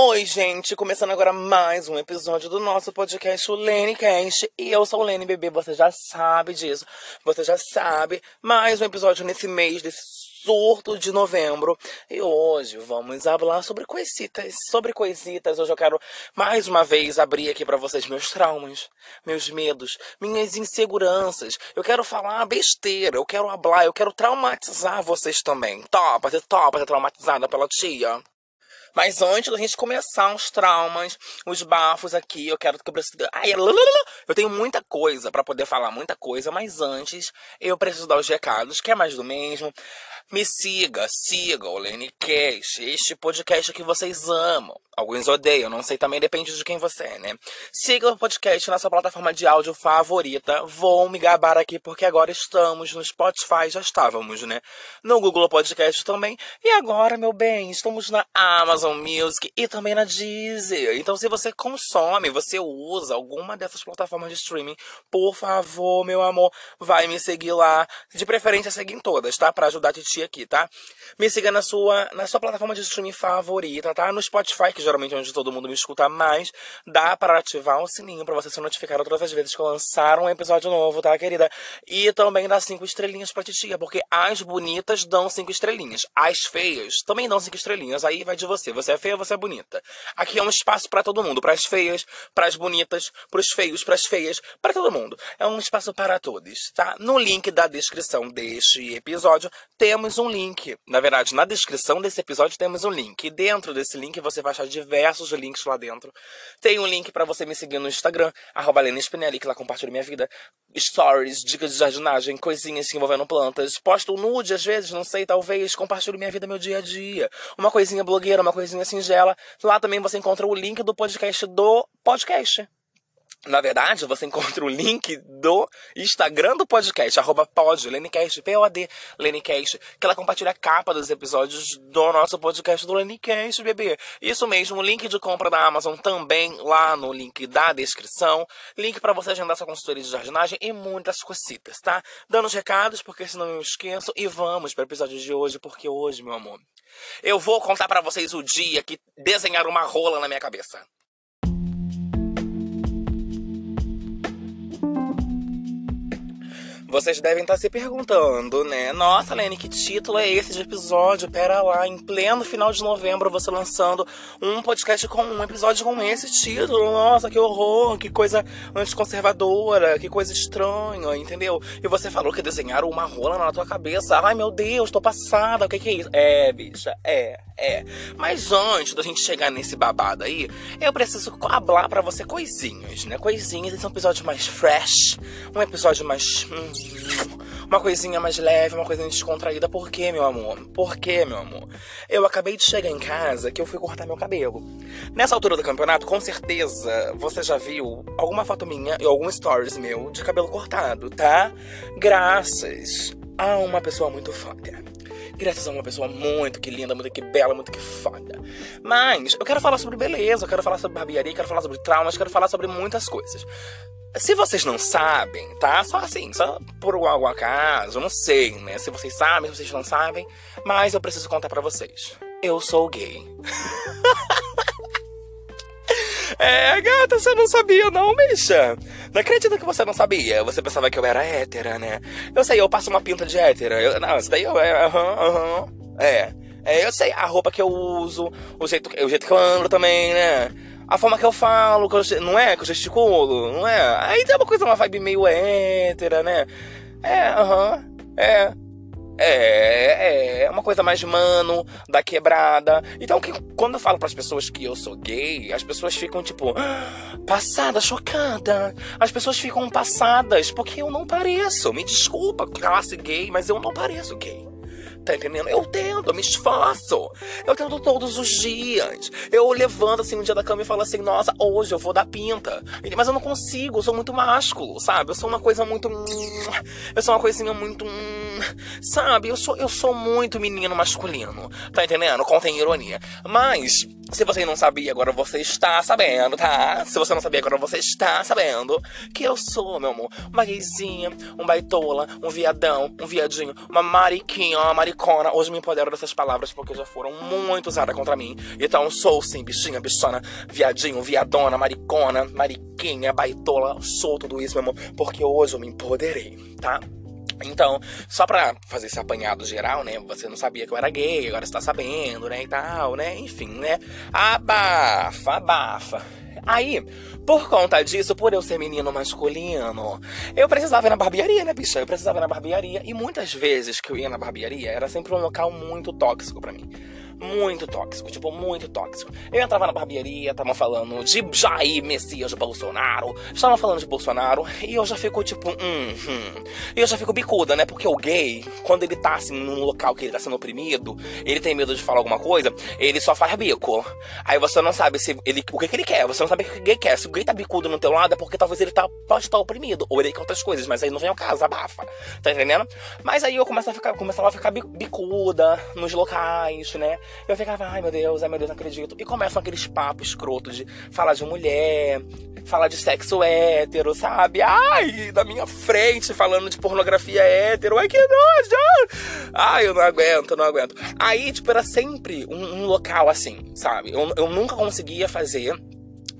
Oi, gente! Começando agora mais um episódio do nosso podcast, o LeneCast. E eu sou o Lene Bebê, você já sabe disso. Você já sabe. Mais um episódio nesse mês, desse surto de novembro. E hoje vamos falar sobre coisitas. Sobre coisitas, hoje eu quero mais uma vez abrir aqui para vocês meus traumas, meus medos, minhas inseguranças. Eu quero falar besteira, eu quero falar, eu quero traumatizar vocês também. Topa, você topa ser traumatizada pela tia? Mas antes da gente começar os traumas, os bafos aqui, eu quero que eu preciso. Ai, eu tenho muita coisa para poder falar, muita coisa, mas antes eu preciso dar os recados, que é mais do mesmo. Me siga, siga o Lenny Cash, este podcast que vocês amam. Alguns odeiam, não sei, também depende de quem você é, né? Siga o podcast na sua plataforma de áudio favorita. Vou me gabar aqui porque agora estamos no Spotify, já estávamos, né? No Google Podcast também. E agora, meu bem, estamos na Amazon Music e também na Deezer. Então, se você consome, você usa alguma dessas plataformas de streaming, por favor, meu amor, vai me seguir lá. De preferência, segue em todas, tá? Pra ajudar a Titi aqui, tá? Me siga na sua, na sua plataforma de streaming favorita, tá? No Spotify, que geralmente é onde todo mundo me escuta mais, dá para ativar o sininho para você ser notificado todas as vezes que eu lançar um episódio novo, tá, querida? E também dá cinco estrelinhas pra titia, porque as bonitas dão cinco estrelinhas. As feias também dão cinco estrelinhas. Aí vai de você. Você é feia, você é bonita. Aqui é um espaço para todo mundo, para as feias, para as bonitas, para os feios, para as feias, para todo mundo. É um espaço para todos, tá? No link da descrição deste episódio temos um link. Na verdade, na descrição desse episódio temos um link. E dentro desse link você vai achar diversos links lá dentro. Tem um link para você me seguir no Instagram, arroba Spinelli, que lá compartilho minha vida. Stories, dicas de jardinagem, coisinhas envolvendo plantas. Posto nude às vezes, não sei, talvez. Compartilho minha vida, meu dia a dia. Uma coisinha blogueira, uma coisinha singela. Lá também você encontra o link do podcast do podcast. Na verdade, você encontra o link do Instagram do podcast, arroba pod, Lenicast, P-O-D, Lenicast, que ela compartilha a capa dos episódios do nosso podcast do Lenicast, bebê. Isso mesmo, o link de compra da Amazon também lá no link da descrição. Link para você agendar sua consultoria de jardinagem e muitas cositas, tá? Dando os recados, porque senão eu esqueço. E vamos para o episódio de hoje, porque hoje, meu amor, eu vou contar para vocês o dia que desenharam uma rola na minha cabeça. Vocês devem estar se perguntando, né? Nossa, Lene, que título é esse de episódio? Pera lá, em pleno final de novembro, você lançando um podcast com um episódio com esse título. Nossa, que horror, que coisa anticonservadora, que coisa estranha, entendeu? E você falou que desenharam uma rola na tua cabeça. Ai, meu Deus, tô passada, o que, que é isso? É, bicha, é, é. Mas antes da gente chegar nesse babado aí, eu preciso falar para você coisinhas, né? Coisinhas, esse é um episódio mais fresh, um episódio mais. Hum, uma coisinha mais leve, uma coisinha descontraída. Por quê, meu amor? Por quê, meu amor? Eu acabei de chegar em casa que eu fui cortar meu cabelo. Nessa altura do campeonato, com certeza você já viu alguma foto minha e algum stories meu de cabelo cortado, tá? Graças a uma pessoa muito foda. Graças a uma pessoa muito que linda, muito que bela, muito que foda. Mas eu quero falar sobre beleza, eu quero falar sobre barbearia, eu quero falar sobre traumas, eu quero falar sobre muitas coisas. Se vocês não sabem, tá? Só assim, só por algum acaso, não sei, né? Se vocês sabem, se vocês não sabem, mas eu preciso contar para vocês. Eu sou gay. é, gata, você não sabia não, bicha? Não acredito que você não sabia. Você pensava que eu era hétera, né? Eu sei, eu passo uma pinta de hétera. Eu, não, isso daí eu é, aham. É. É, eu sei a roupa que eu uso, o jeito, o jeito que eu ando também, né? a forma que eu falo, que eu, não é? Que eu gesticulo, não é? Aí tem uma coisa, uma vibe meio hétera, né? É, aham, é. É, é uma coisa mais mano, da quebrada. Então, que, quando eu falo para as pessoas que eu sou gay, as pessoas ficam tipo, ah, passada, chocada. As pessoas ficam passadas porque eu não pareço. Me desculpa, classe gay, mas eu não pareço gay. Tá entendendo? Eu tento, eu me esforço. Eu tento todos os dias. Eu levanto assim um dia da cama e falo assim, nossa, hoje eu vou dar pinta. Mas eu não consigo, eu sou muito másculo, sabe? Eu sou uma coisa muito. Eu sou uma coisinha muito. Sabe? Eu sou, eu sou muito menino masculino. Tá entendendo? Contém ironia. Mas Se você não sabia, agora você está sabendo, tá? Se você não sabia, agora você está sabendo que eu sou, meu amor, uma gayzinha, um baitola, um viadão, um viadinho, uma mariquinha, uma maricona. Hoje me empodero dessas palavras porque já foram muito usadas contra mim. Então sou sim, bichinha, bichona, viadinho, viadona, maricona, mariquinha, baitola. Sou tudo isso, meu amor, porque hoje eu me empoderei, tá? Então, só pra fazer esse apanhado geral, né? Você não sabia que eu era gay, agora você tá sabendo, né? E tal, né? Enfim, né? Abafa, abafa. Aí, por conta disso, por eu ser menino masculino, eu precisava ir na barbearia, né, bicha? Eu precisava ir na barbearia. E muitas vezes que eu ia na barbearia, era sempre um local muito tóxico para mim muito tóxico, tipo, muito tóxico. Eu entrava na barbearia, estavam falando de Jair Messias Bolsonaro, estavam falando de Bolsonaro, e eu já fico tipo, hum, hum. E eu já fico bicuda, né? Porque o gay, quando ele tá assim num local que ele tá sendo oprimido, ele tem medo de falar alguma coisa, ele só faz bico. Aí você não sabe se ele, o que, que ele quer, você não sabe o que o gay quer. Se o gay tá bicudo no teu lado, é porque talvez ele tá, pode estar oprimido, ou ele quer outras coisas, mas aí não vem ao caso, abafa. Tá entendendo? Mas aí eu começava a ficar, começava a ficar bicuda nos locais, né? Eu ficava, ai meu Deus, ai meu Deus, não acredito. E começam aqueles papos escrotos de falar de mulher, falar de sexo hétero, sabe? Ai, da minha frente, falando de pornografia hétero. Ai, que nojo! Ai, eu não aguento, não aguento. Aí, tipo, era sempre um, um local assim, sabe? Eu, eu nunca conseguia fazer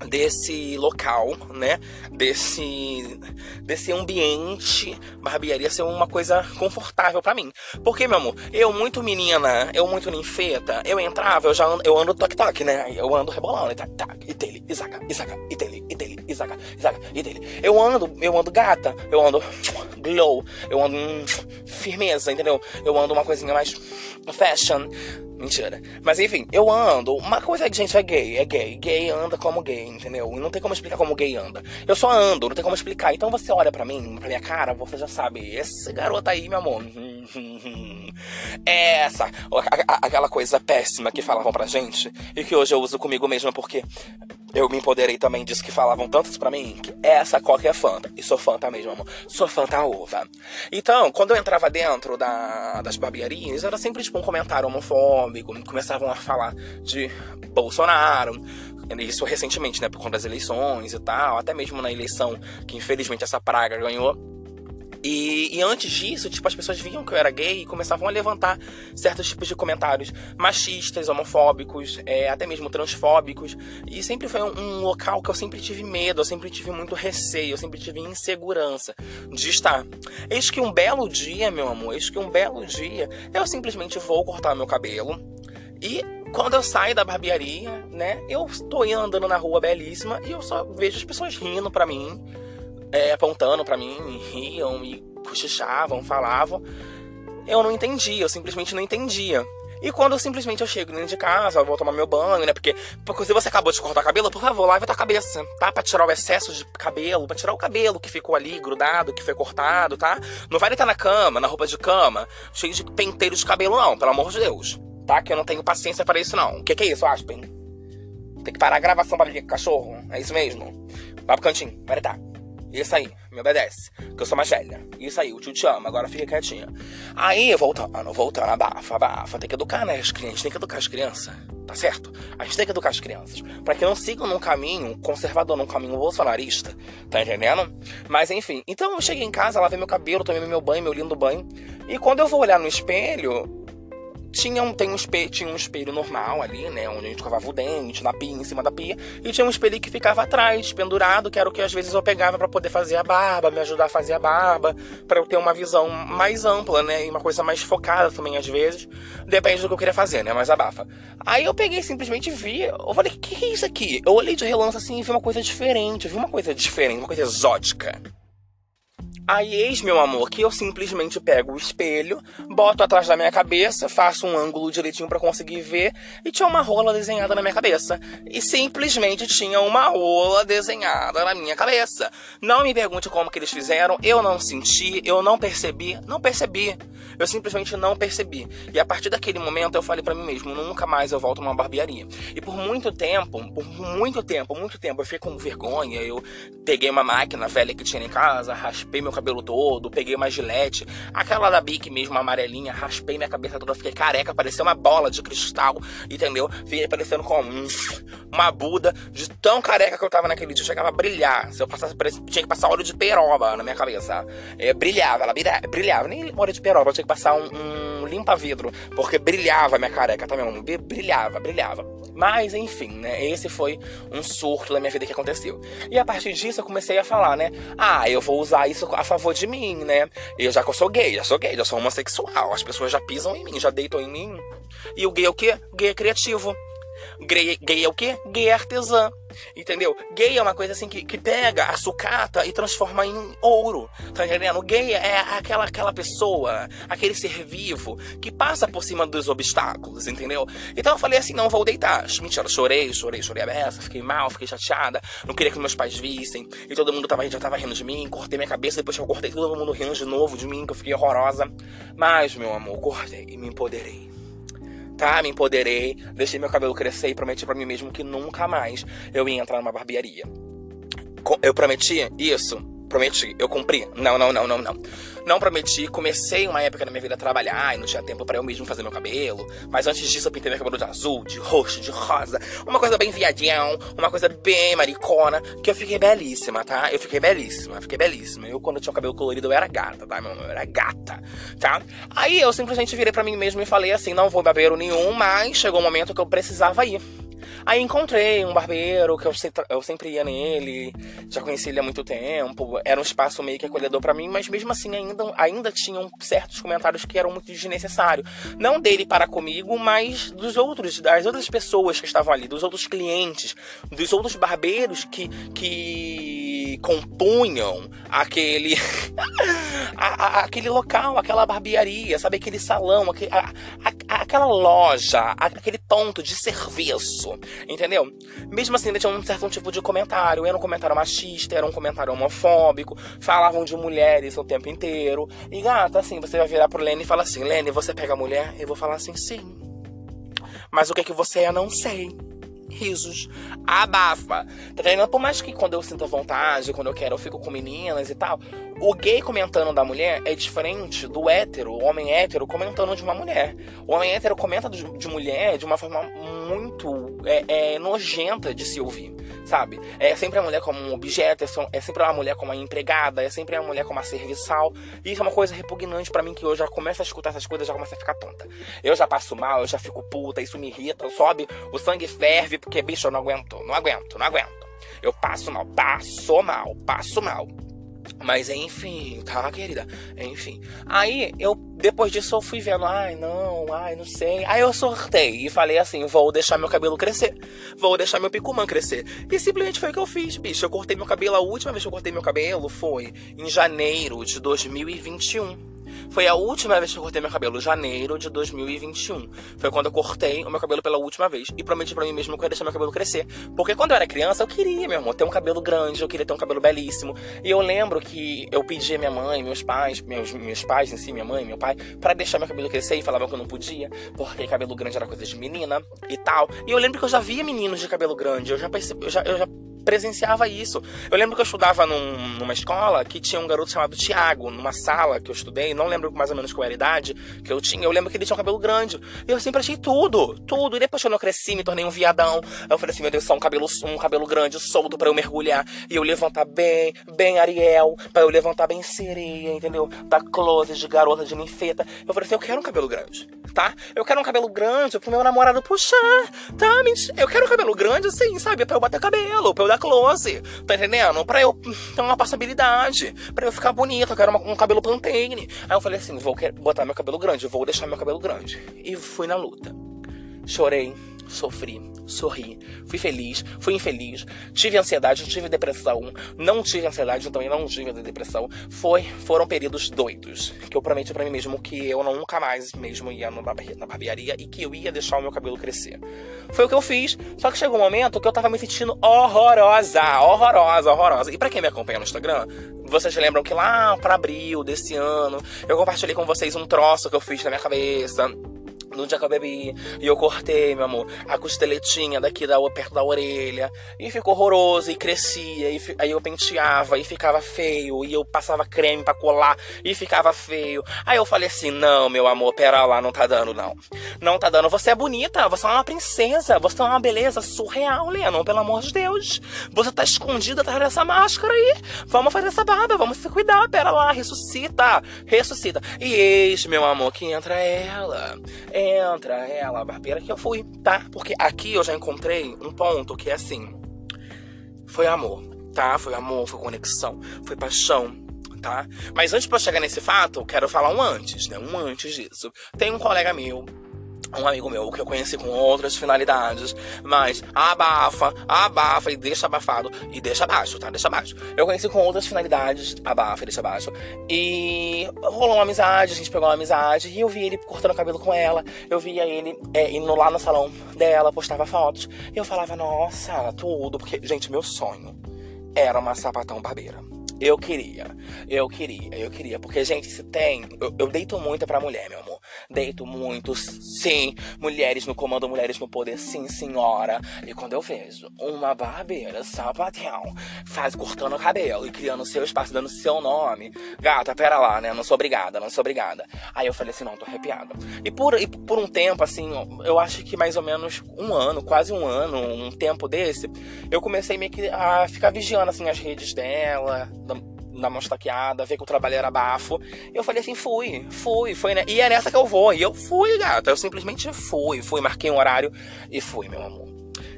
desse local, né? Desse desse ambiente barbearia ser uma coisa confortável para mim. Porque, meu amor, eu muito menina, eu muito ninfeta, eu entrava, eu já ando, eu ando toque toque, né? Eu ando rebolando, tac tac, e dele, isaca, isaca, e dele, e dele, isaca, isaca, e dele. Eu ando, eu ando gata, eu ando glow, eu ando hum, firmeza, entendeu? Eu ando uma coisinha mais fashion Mentira. Mas enfim, eu ando. Uma coisa é que, gente, é gay. É gay. Gay anda como gay, entendeu? E não tem como explicar como gay anda. Eu só ando, não tem como explicar. Então você olha para mim, pra minha cara, você já sabe. Esse garoto aí, meu amor. Essa. Aquela coisa péssima que falavam pra gente. E que hoje eu uso comigo mesmo porque eu me empoderei também disso que falavam tantos para mim, que essa coca é Fanta. E sou Fanta mesmo, amor. Sou Fanta uva. Então, quando eu entrava dentro da, das barbearias, era sempre tipo um comentário homofóbico. Começavam a falar de Bolsonaro. Isso recentemente, né? Por conta das eleições e tal. Até mesmo na eleição que infelizmente essa praga ganhou e, e, antes disso, tipo, as pessoas viam que eu era gay e começavam a levantar certos tipos de comentários machistas, homofóbicos, é, até mesmo transfóbicos. E sempre foi um, um, local que eu sempre tive medo, eu sempre tive muito receio, eu sempre tive insegurança de estar. Eis que um belo dia, meu amor, eis que um belo dia, eu simplesmente vou cortar meu cabelo e quando eu saio da barbearia, né, eu estou andando na rua belíssima e eu só vejo as pessoas rindo para mim é, apontando para mim, riam e cochichavam, falavam. Eu não entendia, eu simplesmente não entendia. E quando eu simplesmente eu chego dentro de casa, vou tomar meu banho, né? Porque, porque se você acabou de cortar o cabelo, por favor, lave a tua cabeça, tá? Pra tirar o excesso de cabelo, pra tirar o cabelo que ficou ali grudado, que foi cortado, tá? Não vai deitar na cama, na roupa de cama, cheio de penteiro de cabelo, não, pelo amor de Deus. Tá? Que eu não tenho paciência para isso, não. O que, que é isso, Aspen? Tem que parar a gravação pra ligar com cachorro? É isso mesmo? Vai pro cantinho, vai deitar. Isso aí, me obedece. Que eu sou mais velha. Isso aí, o tio te ama, agora fica quietinha. Aí, voltando, voltando, abafa, abafa. Tem que educar, né? As crianças, tem que educar as crianças. Tá certo? A gente tem que educar as crianças. para que não sigam num caminho conservador, num caminho bolsonarista. Tá entendendo? Mas enfim. Então eu cheguei em casa, lavei meu cabelo, tomei meu banho, meu lindo banho. E quando eu vou olhar no espelho, tinha um, tem um espelho, tinha um espelho normal ali, né? Onde a gente escovava o dente, na pia, em cima da pia. E tinha um espelho que ficava atrás, pendurado, que era o que às vezes eu pegava para poder fazer a barba, me ajudar a fazer a barba, para eu ter uma visão mais ampla, né? E uma coisa mais focada também, às vezes. Depende do que eu queria fazer, né? Mas abafa. Aí eu peguei simplesmente vi. Eu falei, que que é isso aqui? Eu olhei de relance assim e vi uma coisa diferente. Eu vi uma coisa diferente, uma coisa exótica. Aí eis, meu amor, que eu simplesmente pego o espelho, boto atrás da minha cabeça, faço um ângulo direitinho para conseguir ver, e tinha uma rola desenhada na minha cabeça. E simplesmente tinha uma rola desenhada na minha cabeça. Não me pergunte como que eles fizeram, eu não senti, eu não percebi, não percebi. Eu simplesmente não percebi. E a partir daquele momento eu falei para mim mesmo, nunca mais eu volto numa barbearia. E por muito tempo, por muito tempo, muito tempo, eu fiquei com vergonha. Eu peguei uma máquina velha que tinha em casa, raspei meu cabelo todo, peguei uma gilete, aquela da Bic mesmo, amarelinha, raspei minha cabeça toda, fiquei careca, parecia uma bola de cristal, entendeu? Fiquei parecendo como uma Buda, de tão careca que eu tava naquele dia, chegava a brilhar. Se eu passasse, tinha que passar óleo de peroba na minha cabeça. É, brilhava, ela brilhava, nem óleo de peroba, tinha passar um, um limpa-vidro, porque brilhava minha careca, tá mesmo? Brilhava, brilhava. Mas, enfim, né? Esse foi um surto da minha vida que aconteceu. E a partir disso eu comecei a falar, né? Ah, eu vou usar isso a favor de mim, né? Eu já que eu sou gay, já sou gay, já sou homossexual. As pessoas já pisam em mim, já deitam em mim. E o gay é o quê? Gay é criativo. Gay, gay é o quê? Gay é artesã. Entendeu? Gay é uma coisa assim que, que pega a sucata e transforma em ouro. Tá entendendo? Gay é aquela, aquela pessoa, aquele ser vivo que passa por cima dos obstáculos, entendeu? Então eu falei assim: não vou deitar. Mentira, chorei, chorei, chorei a beça, fiquei mal, fiquei chateada. Não queria que meus pais vissem. E todo mundo tava, já tava rindo de mim. Cortei minha cabeça, depois que eu cortei, todo mundo rindo de novo de mim, que eu fiquei horrorosa. Mas, meu amor, cortei e me empoderei tá? Me empoderei, deixei meu cabelo crescer e prometi para mim mesmo que nunca mais eu ia entrar numa barbearia. Eu prometi isso Prometi, eu cumpri? Não, não, não, não, não. Não prometi. Comecei uma época na minha vida a trabalhar e não tinha tempo para eu mesmo fazer meu cabelo. Mas antes disso eu pintei meu cabelo de azul, de roxo, de rosa. Uma coisa bem viadinhão, uma coisa bem maricona, que eu fiquei belíssima, tá? Eu fiquei belíssima, fiquei belíssima. Eu, quando eu tinha o cabelo colorido, eu era gata, tá? Meu nome era gata, tá? Aí eu simplesmente virei para mim mesmo e falei assim: não vou barbeiro nenhum, mas chegou um momento que eu precisava ir. Aí encontrei um barbeiro que eu, eu sempre ia nele, já conheci ele há muito tempo, era um espaço meio que acolhedor para mim, mas mesmo assim ainda, ainda tinham certos comentários que eram muito desnecessários. Não dele para comigo, mas dos outros, das outras pessoas que estavam ali, dos outros clientes, dos outros barbeiros que, que compunham aquele a, a, aquele local, aquela barbearia, sabe? Aquele salão, aquele, a, aquela loja, aquele ponto de serviço, entendeu? Mesmo assim, ainda tinha um certo tipo de comentário. Era um comentário machista, era um comentário homofóbico, falavam de mulheres o tempo inteiro. E gata, assim, você vai virar pro Lene e falar assim: Lene, você pega mulher? Eu vou falar assim: sim. Mas o que, é que você é, não sei risos. Abafa. Tá entendendo? Por mais que quando eu sinto vontade, quando eu quero, eu fico com meninas e tal. O gay comentando da mulher é diferente do hétero, o homem hétero comentando de uma mulher. O homem hétero comenta de, de mulher de uma forma muito é, é, nojenta de se ouvir, sabe? É sempre a mulher como um objeto, é, é sempre a mulher como uma empregada, é sempre a mulher como uma serviçal. E isso é uma coisa repugnante para mim que eu já começo a escutar essas coisas, já começo a ficar tonta. Eu já passo mal, eu já fico puta, isso me irrita, sobe, o sangue ferve, porque, bicho, eu não aguento, não aguento, não aguento. Eu passo mal, passo mal, passo mal. Mas enfim, tá, querida? Enfim. Aí eu, depois disso, eu fui vendo, ai, não, ai, não sei. Aí eu sortei e falei assim: vou deixar meu cabelo crescer. Vou deixar meu picumã crescer. E simplesmente foi o que eu fiz, bicho. Eu cortei meu cabelo, a última vez que eu cortei meu cabelo foi em janeiro de 2021. Foi a última vez que eu cortei meu cabelo, janeiro de 2021. Foi quando eu cortei o meu cabelo pela última vez. E prometi para mim mesmo que eu ia deixar meu cabelo crescer. Porque quando eu era criança, eu queria, meu amor, ter um cabelo grande, eu queria ter um cabelo belíssimo. E eu lembro que eu pedi a minha mãe, meus pais, meus, meus pais em si, minha mãe, meu pai, para deixar meu cabelo crescer e falavam que eu não podia, porque cabelo grande era coisa de menina e tal. E eu lembro que eu já via meninos de cabelo grande, eu já percebi, eu já, eu já presenciava isso. Eu lembro que eu estudava num, numa escola que tinha um garoto chamado Tiago, numa sala que eu estudei, não lembro mais ou menos qual era a idade que eu tinha. Eu lembro que ele tinha um cabelo grande. E eu sempre achei tudo, tudo. E depois quando eu cresci, me tornei um viadão. Eu falei assim, meu Deus, só um cabelo, um cabelo grande, solto para eu mergulhar. E eu levantar bem, bem Ariel, para eu levantar bem sereia, entendeu? Da close, de garota, de ninfeta. Eu falei assim, eu quero um cabelo grande, tá? Eu quero um cabelo grande pro meu namorado puxar, tá? Eu quero um cabelo grande assim, sabe? Pra eu bater cabelo, pra eu dar close, tá entendendo? Pra eu ter uma passabilidade, pra eu ficar bonita, eu quero uma, um cabelo Pantene. Aí eu falei assim, vou botar meu cabelo grande, vou deixar meu cabelo grande. E fui na luta. Chorei, sofri, sorri, fui feliz, fui infeliz, tive ansiedade, tive depressão, não tive ansiedade, também não tive depressão. Foi, foram períodos doidos, que eu prometi para mim mesmo que eu nunca mais mesmo ia na barbearia e que eu ia deixar o meu cabelo crescer. Foi o que eu fiz, só que chegou um momento que eu tava me sentindo horrorosa, horrorosa, horrorosa. E para quem me acompanha no Instagram, vocês lembram que lá para abril desse ano, eu compartilhei com vocês um troço que eu fiz na minha cabeça no bebi. E eu cortei, meu amor, a costeletinha daqui da, perto da orelha. E ficou horroroso, e crescia. E aí eu penteava e ficava feio. E eu passava creme para colar e ficava feio. Aí eu falei assim: não, meu amor, pera lá, não tá dando, não. Não tá dando. Você é bonita, você é uma princesa, você é uma beleza surreal, Lennon, pelo amor de Deus. Você tá escondida atrás dessa máscara aí. Vamos fazer essa barba, vamos se cuidar, pera lá, ressuscita, ressuscita. E eis, meu amor, que entra ela entra ela, a barbeira que eu fui, tá? Porque aqui eu já encontrei um ponto que é assim: foi amor, tá? Foi amor, foi conexão, foi paixão, tá? Mas antes para chegar nesse fato, eu quero falar um antes, né? Um antes disso. Tem um colega meu um amigo meu que eu conheci com outras finalidades, mas abafa, abafa e deixa abafado e deixa abaixo, tá? Deixa abaixo. Eu conheci com outras finalidades, abafa e deixa abaixo. E rolou uma amizade, a gente pegou uma amizade e eu vi ele cortando o cabelo com ela. Eu via ele é, indo lá no salão dela, postava fotos. E eu falava, nossa, tudo, porque, gente, meu sonho era uma sapatão barbeira. Eu queria, eu queria, eu queria. Porque, gente, se tem. Eu, eu deito muito pra mulher, meu amor. Deito muito, sim. Mulheres no comando, mulheres no poder, sim, senhora. E quando eu vejo uma barbeira, sapatão, faz cortando o cabelo e criando seu espaço, dando seu nome. Gata, pera lá, né? Não sou obrigada, não sou obrigada. Aí eu falei assim: não, tô arrepiada. E por, e por um tempo, assim, eu acho que mais ou menos um ano, quase um ano, um tempo desse, eu comecei meio que a ficar vigiando, assim, as redes dela dar uma estaqueada, ver que o trabalho era bafo. Eu falei assim, fui, fui, foi, né? E é nessa que eu vou. E eu fui, gata. Eu simplesmente fui, fui, marquei um horário e fui, meu amor.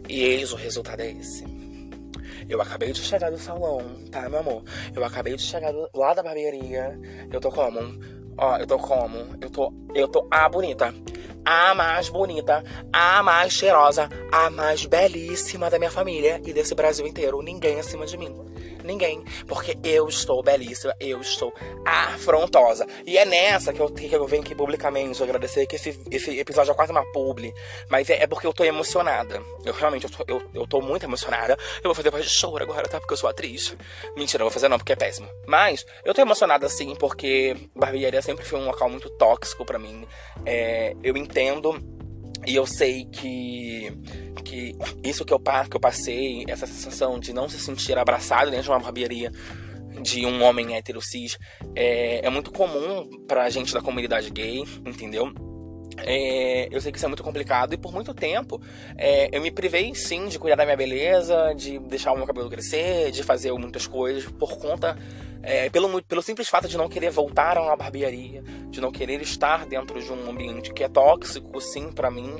E eis o resultado é esse. Eu acabei de chegar do salão, tá, meu amor? Eu acabei de chegar lá da barbearia. Eu tô como? Ó, eu tô como? Eu tô. Eu tô a bonita. A mais bonita, a mais cheirosa, a mais belíssima da minha família e desse Brasil inteiro. Ninguém acima de mim ninguém. Porque eu estou belíssima, eu estou afrontosa. E é nessa que eu, que eu venho aqui publicamente agradecer que esse, esse episódio é quase uma publi. Mas é, é porque eu tô emocionada. Eu realmente, eu tô, eu, eu tô muito emocionada. Eu vou fazer voz de choro agora, tá? Porque eu sou atriz. Mentira, não vou fazer não, porque é péssimo. Mas eu tô emocionada sim, porque barbearia sempre foi um local muito tóxico para mim. É, eu entendo e eu sei que, que isso que eu, que eu passei, essa sensação de não se sentir abraçado dentro de uma barbearia de um homem hétero cis, é, é muito comum pra gente da comunidade gay, entendeu? É, eu sei que isso é muito complicado e por muito tempo é, eu me privei sim de cuidar da minha beleza, de deixar o meu cabelo crescer, de fazer muitas coisas por conta é, pelo, pelo simples fato de não querer voltar a uma barbearia, de não querer estar dentro de um ambiente que é tóxico, sim, para mim.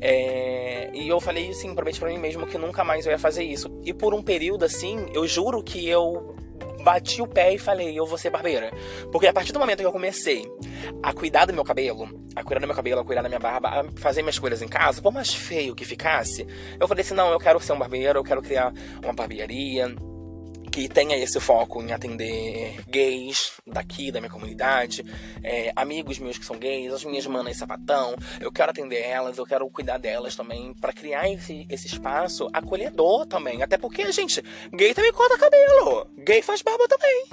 É, e eu falei assim, prometi para mim mesmo que nunca mais eu ia fazer isso. E por um período assim, eu juro que eu bati o pé e falei, eu vou ser barbeira. Porque a partir do momento que eu comecei a cuidar do meu cabelo, a cuidar do meu cabelo, a cuidar da minha barba, a fazer minhas coisas em casa, por mais feio que ficasse, eu falei assim, não, eu quero ser um barbeiro, eu quero criar uma barbearia que tenha esse foco em atender gays daqui, da minha comunidade, é, amigos meus que são gays, as minhas manas sapatão. Eu quero atender elas, eu quero cuidar delas também, para criar esse, esse espaço acolhedor também. Até porque, gente, gay também corta cabelo, gay faz barba também.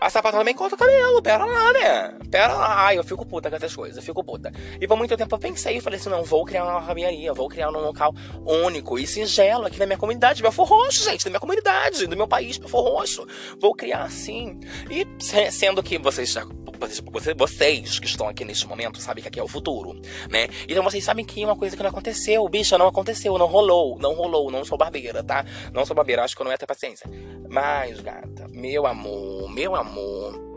A sapata também corta o cabelo, pera lá, né? Pera lá. Ai, eu fico puta com essas coisas, eu fico puta. E por muito tempo eu pensei falei assim: não, vou criar uma barbearia, vou criar um local único e singelo aqui na minha comunidade, Belfor Roxo, gente, da minha comunidade, do meu país, Belfor Roxo. Vou criar assim. E sendo que vocês já vocês, vocês que estão aqui neste momento sabem que aqui é o futuro, né? Então vocês sabem que uma coisa que não aconteceu, bicha, não aconteceu, não rolou, não rolou, não sou barbeira, tá? Não sou barbeira, acho que eu não ia ter paciência. Mas, gata, meu amor, meu amor, more.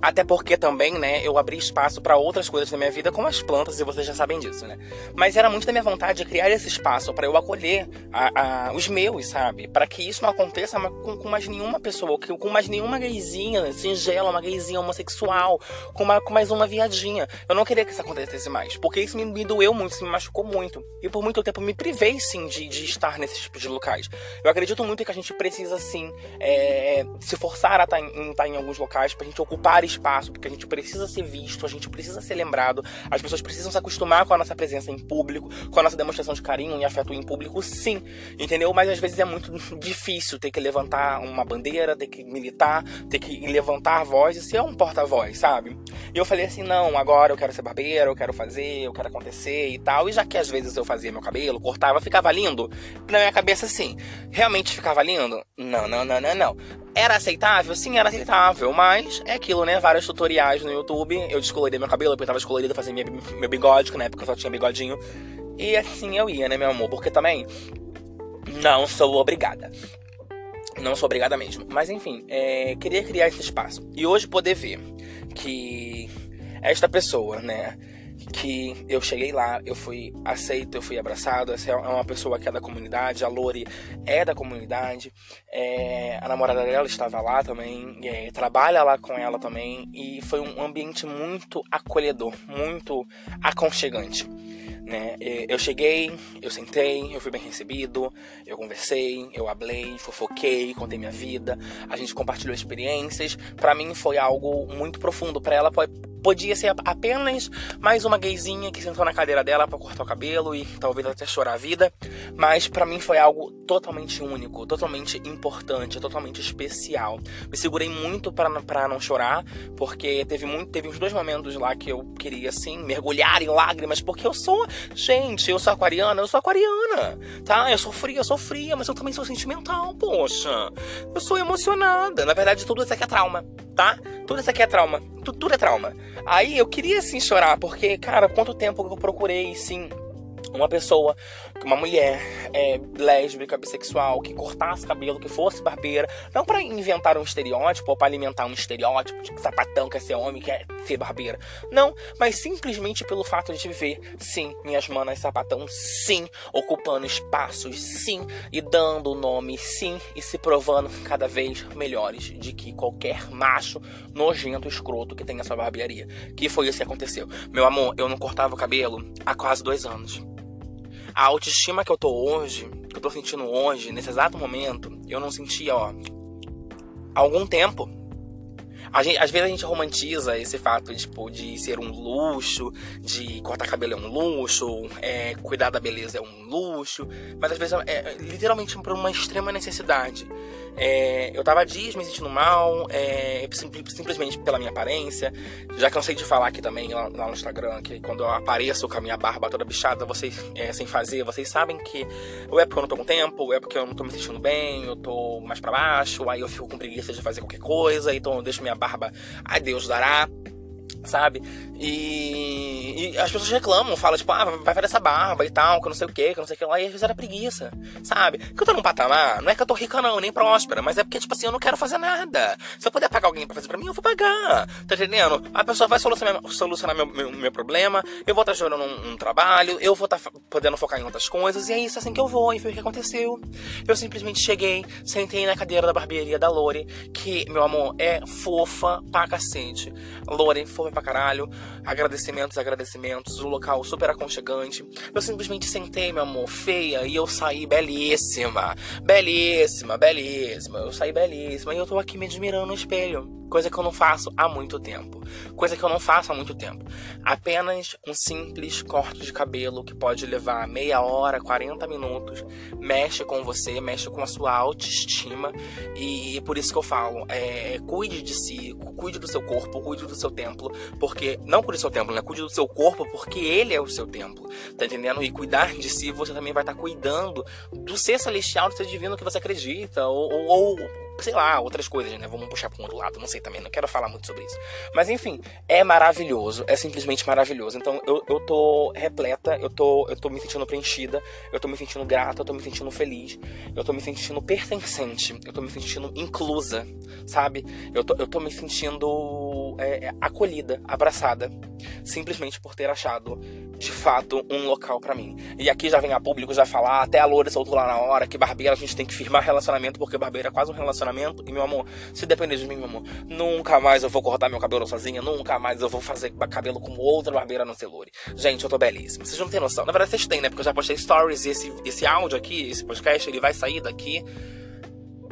Até porque também, né, eu abri espaço para outras coisas na minha vida, como as plantas, e vocês já sabem disso, né? Mas era muito da minha vontade de criar esse espaço para eu acolher a, a, os meus, sabe? Para que isso não aconteça com, com, mais nenhuma pessoa, com mais nenhuma gayzinha singela, uma gayzinha homossexual, com, uma, com mais uma viadinha. Eu não queria que isso acontecesse mais, porque isso me, me doeu muito, isso me machucou muito. E por muito tempo me privei, sim, de, de estar nesses tipos de locais. Eu acredito muito que a gente precisa, sim, é, se forçar a estar tá em, estar tá em alguns locais, pra gente ocupar espaço, porque a gente precisa ser visto, a gente precisa ser lembrado, as pessoas precisam se acostumar com a nossa presença em público, com a nossa demonstração de carinho e afeto em público, sim, entendeu? Mas às vezes é muito difícil ter que levantar uma bandeira, ter que militar, ter que levantar a voz e ser um porta-voz, sabe? E eu falei assim: não, agora eu quero ser barbeiro, eu quero fazer, eu quero acontecer e tal. E já que às vezes eu fazia meu cabelo, cortava, ficava lindo, na minha cabeça assim, realmente ficava lindo? Não, não, não, não, não. Era aceitável? Sim, era aceitável, mas é aquilo, né? Vários tutoriais no YouTube. Eu descolorei meu cabelo, eu tava descolorido, fazia minha, meu bigode, que na época eu só tinha bigodinho. E assim eu ia, né, meu amor? Porque também não sou obrigada. Não sou obrigada mesmo. Mas enfim, é, queria criar esse espaço. E hoje poder ver que esta pessoa, né? Que eu cheguei lá, eu fui aceito, eu fui abraçado. Essa é uma pessoa que é da comunidade, a Lori é da comunidade, é, a namorada dela estava lá também, é, trabalha lá com ela também, e foi um ambiente muito acolhedor, muito aconchegante. Né? Eu cheguei, eu sentei, eu fui bem recebido, eu conversei, eu hablei, fofoquei, contei minha vida, a gente compartilhou experiências. Para mim foi algo muito profundo, para ela podia ser apenas mais uma gayzinha que sentou na cadeira dela para cortar o cabelo e talvez até chorar a vida, mas para mim foi algo totalmente único, totalmente importante, totalmente especial. Me segurei muito para não chorar, porque teve muito, teve uns dois momentos lá que eu queria assim mergulhar em lágrimas, porque eu sou, gente, eu sou aquariana, eu sou aquariana, tá? Eu sou fria, eu sou fria, mas eu também sou sentimental, poxa. Eu sou emocionada. Na verdade, tudo isso aqui é trauma, tá? Tudo isso aqui é trauma. Tudo, tudo é trauma. Aí eu queria sim chorar, porque, cara, quanto tempo eu procurei, sim, uma pessoa, uma mulher é, lésbica, bissexual, que cortasse cabelo, que fosse barbeira, não para inventar um estereótipo ou para alimentar um estereótipo, tipo sapatão quer ser homem, quer ser barbeira. Não, mas simplesmente pelo fato de ver, sim, minhas manas sapatão, sim, ocupando espaços, sim, e dando o nome, sim, e se provando cada vez melhores de que qualquer macho nojento, escroto que tenha sua barbearia. Que foi isso que aconteceu. Meu amor, eu não cortava o cabelo há quase dois anos. A autoestima que eu tô hoje, que eu tô sentindo hoje, nesse exato momento, eu não sentia, ó, há algum tempo. Gente, às vezes a gente romantiza esse fato tipo, de ser um luxo, de cortar cabelo é um luxo, é, cuidar da beleza é um luxo, mas às vezes é, é literalmente por uma extrema necessidade. É, eu tava dias me sentindo mal, é, simplesmente pela minha aparência. Já cansei de falar aqui também lá, lá, no Instagram que quando eu apareço com a minha barba toda bichada, vocês é, sem fazer, vocês sabem que ou é porque eu não tô com tempo, ou é porque eu não tô me sentindo bem, eu tô mais para baixo, aí eu fico com preguiça de fazer qualquer coisa, então eu deixo minha barba, ai Deus dará sabe? E, e, as pessoas reclamam, falam, tipo, ah, vai fazer essa barba e tal, que não sei o que, que não sei o que lá, e às vezes era preguiça, sabe? Que eu tô num patamar, não é que eu tô rica não, nem próspera, mas é porque, tipo assim, eu não quero fazer nada. Se eu puder pagar alguém pra fazer pra mim, eu vou pagar, tá entendendo? A pessoa vai solucionar, solucionar meu, meu, meu problema, eu vou estar tá gerando um, um, trabalho, eu vou estar tá podendo focar em outras coisas, e é isso assim que eu vou, e foi o que aconteceu. Eu simplesmente cheguei, sentei na cadeira da barbearia da Lore, que, meu amor, é fofa pra cacete. Lore, fofa pra caralho. Agradecimentos, agradecimentos. O local super aconchegante. Eu simplesmente sentei, meu amor, feia, e eu saí belíssima. Belíssima, belíssima. Eu saí belíssima. E eu tô aqui me admirando no espelho. Coisa que eu não faço há muito tempo. Coisa que eu não faço há muito tempo. Apenas um simples corte de cabelo que pode levar meia hora, 40 minutos, mexe com você, mexe com a sua autoestima. E por isso que eu falo: é, cuide de si, cuide do seu corpo, cuide do seu templo. Porque. Não cuide do seu templo, né? Cuide do seu corpo, porque ele é o seu templo. Tá entendendo? E cuidar de si, você também vai estar cuidando do ser celestial, do ser divino que você acredita. ou, ou sei lá, outras coisas, né? Vamos puxar para um outro lado, não sei também, não quero falar muito sobre isso. Mas enfim, é maravilhoso, é simplesmente maravilhoso. Então eu, eu tô repleta, eu tô, eu tô me sentindo preenchida, eu tô me sentindo grata, eu tô me sentindo feliz, eu tô me sentindo pertencente, eu tô me sentindo inclusa, sabe? Eu tô, eu tô me sentindo é, é, acolhida, abraçada, simplesmente por ter achado de fato um local para mim. E aqui já vem a público já falar, até a Loura soltou lá na hora que barbeira a gente tem que firmar relacionamento porque barbeira é quase um relacionamento. E meu amor, se depender de mim, meu amor, nunca mais eu vou cortar meu cabelo sozinha, nunca mais eu vou fazer cabelo como outra barbeira no Celure. Gente, eu tô belíssima. Vocês não têm noção. Na verdade, vocês têm, né? Porque eu já postei stories e esse, esse áudio aqui, esse podcast, ele vai sair daqui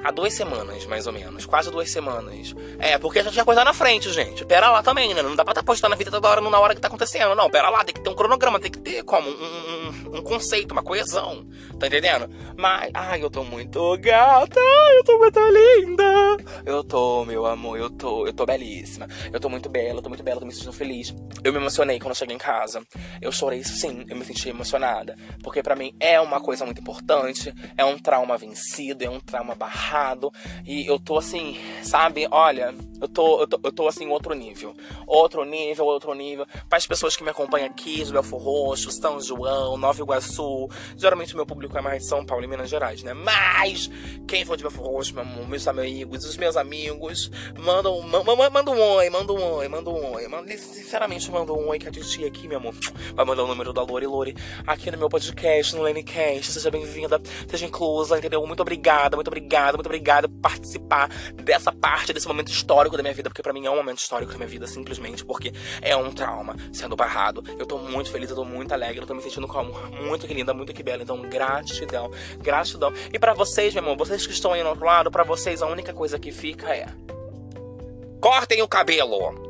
há duas semanas, mais ou menos. Quase duas semanas. É, porque já tinha coisa na frente, gente. Pera lá também, né? Não dá pra estar tá postando a vida toda hora na hora que tá acontecendo. Não, pera lá, tem que ter um cronograma, tem que ter como? Um, um, um conceito, uma coesão. Tá entendendo? Mas, ai, eu tô muito gata, eu tô muito linda. Eu tô, meu amor, eu tô, eu tô belíssima. Eu tô muito bela, eu tô muito bela, tô me sentindo feliz. Eu me emocionei quando eu cheguei em casa. Eu chorei sim, eu me senti emocionada. Porque para mim é uma coisa muito importante, é um trauma vencido, é um trauma barrado errado. E eu tô assim, sabe? Olha, eu tô, eu tô, eu tô assim, outro nível. Outro nível, outro nível. Para as pessoas que me acompanham aqui, de Belfor Roxo, São João, Nova Iguaçu. Geralmente o meu público é mais de São Paulo e Minas Gerais, né? Mas quem for de Belfor Roxo, meus amigos, os meus amigos, mandam, manda um oi, manda um oi, manda um oi. Manda, sinceramente, manda um oi que a titia aqui, meu amor, vai mandar o número da Lori Lori aqui no meu podcast, no Lenecast. Seja bem-vinda, seja inclusa, entendeu? Muito obrigada, muito obrigada muito obrigada por participar dessa parte, desse momento histórico da minha vida, porque para mim é um momento histórico da minha vida, simplesmente porque é um trauma sendo barrado. Eu tô muito feliz, eu tô muito alegre, eu tô me sentindo como muito que linda, muito que bela. Então, gratidão, gratidão. E para vocês, meu amor, vocês que estão aí no outro lado, para vocês a única coisa que fica é. Cortem o cabelo!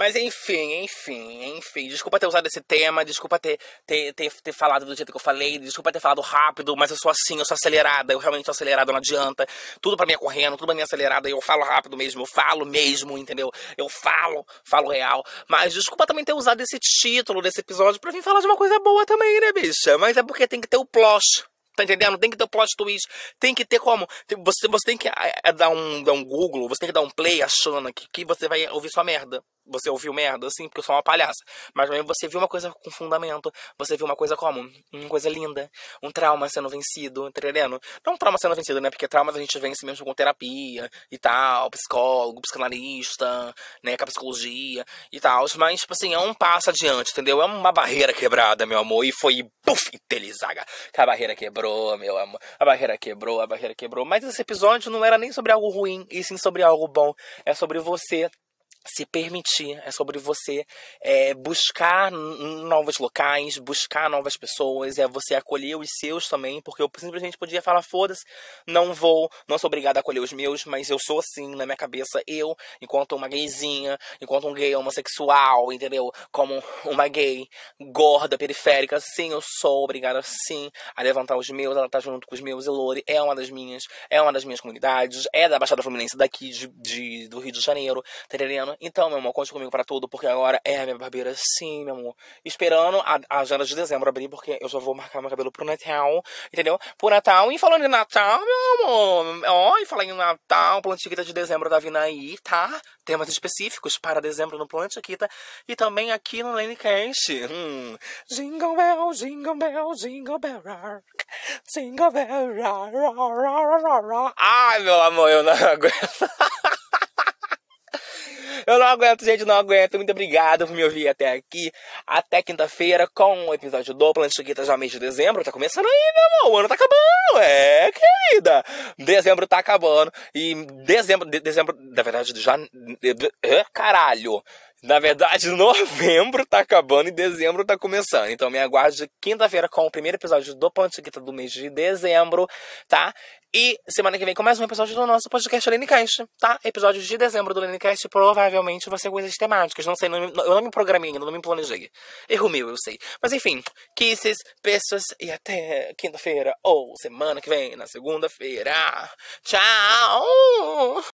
Mas enfim, enfim, enfim. Desculpa ter usado esse tema, desculpa ter, ter, ter, ter falado do jeito que eu falei, desculpa ter falado rápido, mas eu sou assim, eu sou acelerada, eu realmente sou acelerada, não adianta. Tudo pra mim é correndo, tudo pra mim é acelerada, eu falo rápido mesmo, eu falo mesmo, entendeu? Eu falo, falo real. Mas desculpa também ter usado esse título desse episódio pra vir falar de uma coisa boa também, né, bicha? Mas é porque tem que ter o plot. Tá entendendo? Tem que ter o plot twist. Tem que ter como. Você, você tem que é, dar, um, dar um Google, você tem que dar um play achando que, que você vai ouvir sua merda você ouviu merda, assim, porque eu sou uma palhaça. Mas também você viu uma coisa com fundamento. Você viu uma coisa como? Uma coisa linda. Um trauma sendo vencido, entendendo? Não um trauma sendo vencido, né? Porque traumas a gente vence mesmo com terapia e tal, psicólogo, psicanalista, né? Com a psicologia e tal. Mas, tipo assim, é um passo adiante, entendeu? É uma barreira quebrada, meu amor. E foi, puf, telizaga. A barreira quebrou, meu amor. A barreira quebrou, a barreira quebrou. Mas esse episódio não era nem sobre algo ruim, e sim sobre algo bom. É sobre você se permitir, é sobre você é, buscar novos locais, buscar novas pessoas, é você acolher os seus também, porque eu simplesmente podia falar, foda-se, não vou, não sou obrigado a acolher os meus, mas eu sou assim, na minha cabeça, eu, enquanto uma gayzinha, enquanto um gay homossexual, entendeu? Como uma gay gorda, periférica, sim, eu sou obrigada, sim, a levantar os meus, ela tá junto com os meus, e Lore é uma das minhas, é uma das minhas comunidades, é da Baixada Fluminense daqui de, de do Rio de Janeiro, tá Então, meu amor, conte comigo para tudo, porque agora é a minha barbeira, sim, meu amor. Esperando a, a agenda de dezembro abrir, porque eu já vou marcar meu cabelo pro Natal, entendeu? Pro Natal. E falando em Natal, meu amor, ó, e falando em Natal, Plantiquita de dezembro tá vindo aí, tá? Temas específicos para dezembro no Plantiquita e também aqui no Lanecast. Hum. Jingle bell, jingle bell, jingle bell rock. Jingle bell, rock. Ai, meu amor, eu não aguento. Eu não aguento, gente, não aguento. Muito obrigado por me ouvir até aqui. Até quinta-feira com o episódio do Planchiquita já mês de dezembro. Tá começando aí, meu amor. O ano tá acabando. É, querida. Dezembro tá acabando. E dezembro, de, dezembro, na verdade, já. Caralho. Na verdade, novembro tá acabando e dezembro tá começando. Então me aguarde quinta-feira com o primeiro episódio do Plantiquita do mês de dezembro, tá? E semana que vem com mais um episódio do nosso podcast Lenicast, tá? Episódio de dezembro do Lenicast, provavelmente vai ser coisas temáticas. Não sei, não, eu não me programei ainda, não me planejei. Erro meu, eu sei. Mas enfim, kisses, beijos e até quinta-feira ou semana que vem, na segunda-feira. Tchau!